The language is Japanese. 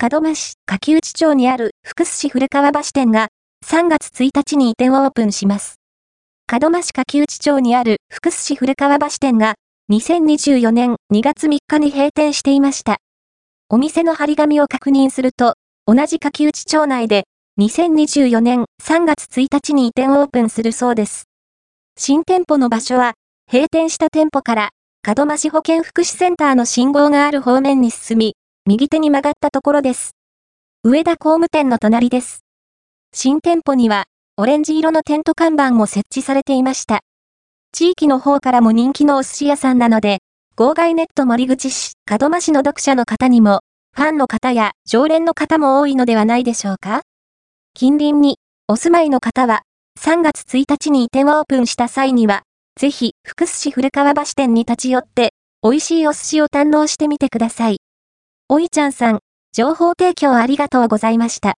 門真市柿内町にある福寿市古川橋店が3月1日に移転をオープンします。門真市柿内町にある福寿市古川橋店が2024年2月3日に閉店していました。お店の張り紙を確認すると、同じ柿内町内で2024年3月1日に移転オープンするそうです。新店舗の場所は、閉店した店舗から門真市保健福祉センターの信号がある方面に進み、右手に曲がったところです。上田工務店の隣です。新店舗には、オレンジ色のテント看板も設置されていました。地域の方からも人気のお寿司屋さんなので、号外ネット森口市、門真市の読者の方にも、ファンの方や常連の方も多いのではないでしょうか？近隣にお住まいの方は、3月1日に移転をオープンした際には、ぜひ、福寿市古川橋店に立ち寄って、美味しいお寿司を堪能してみてください。おいちゃんさん、情報提供ありがとうございました。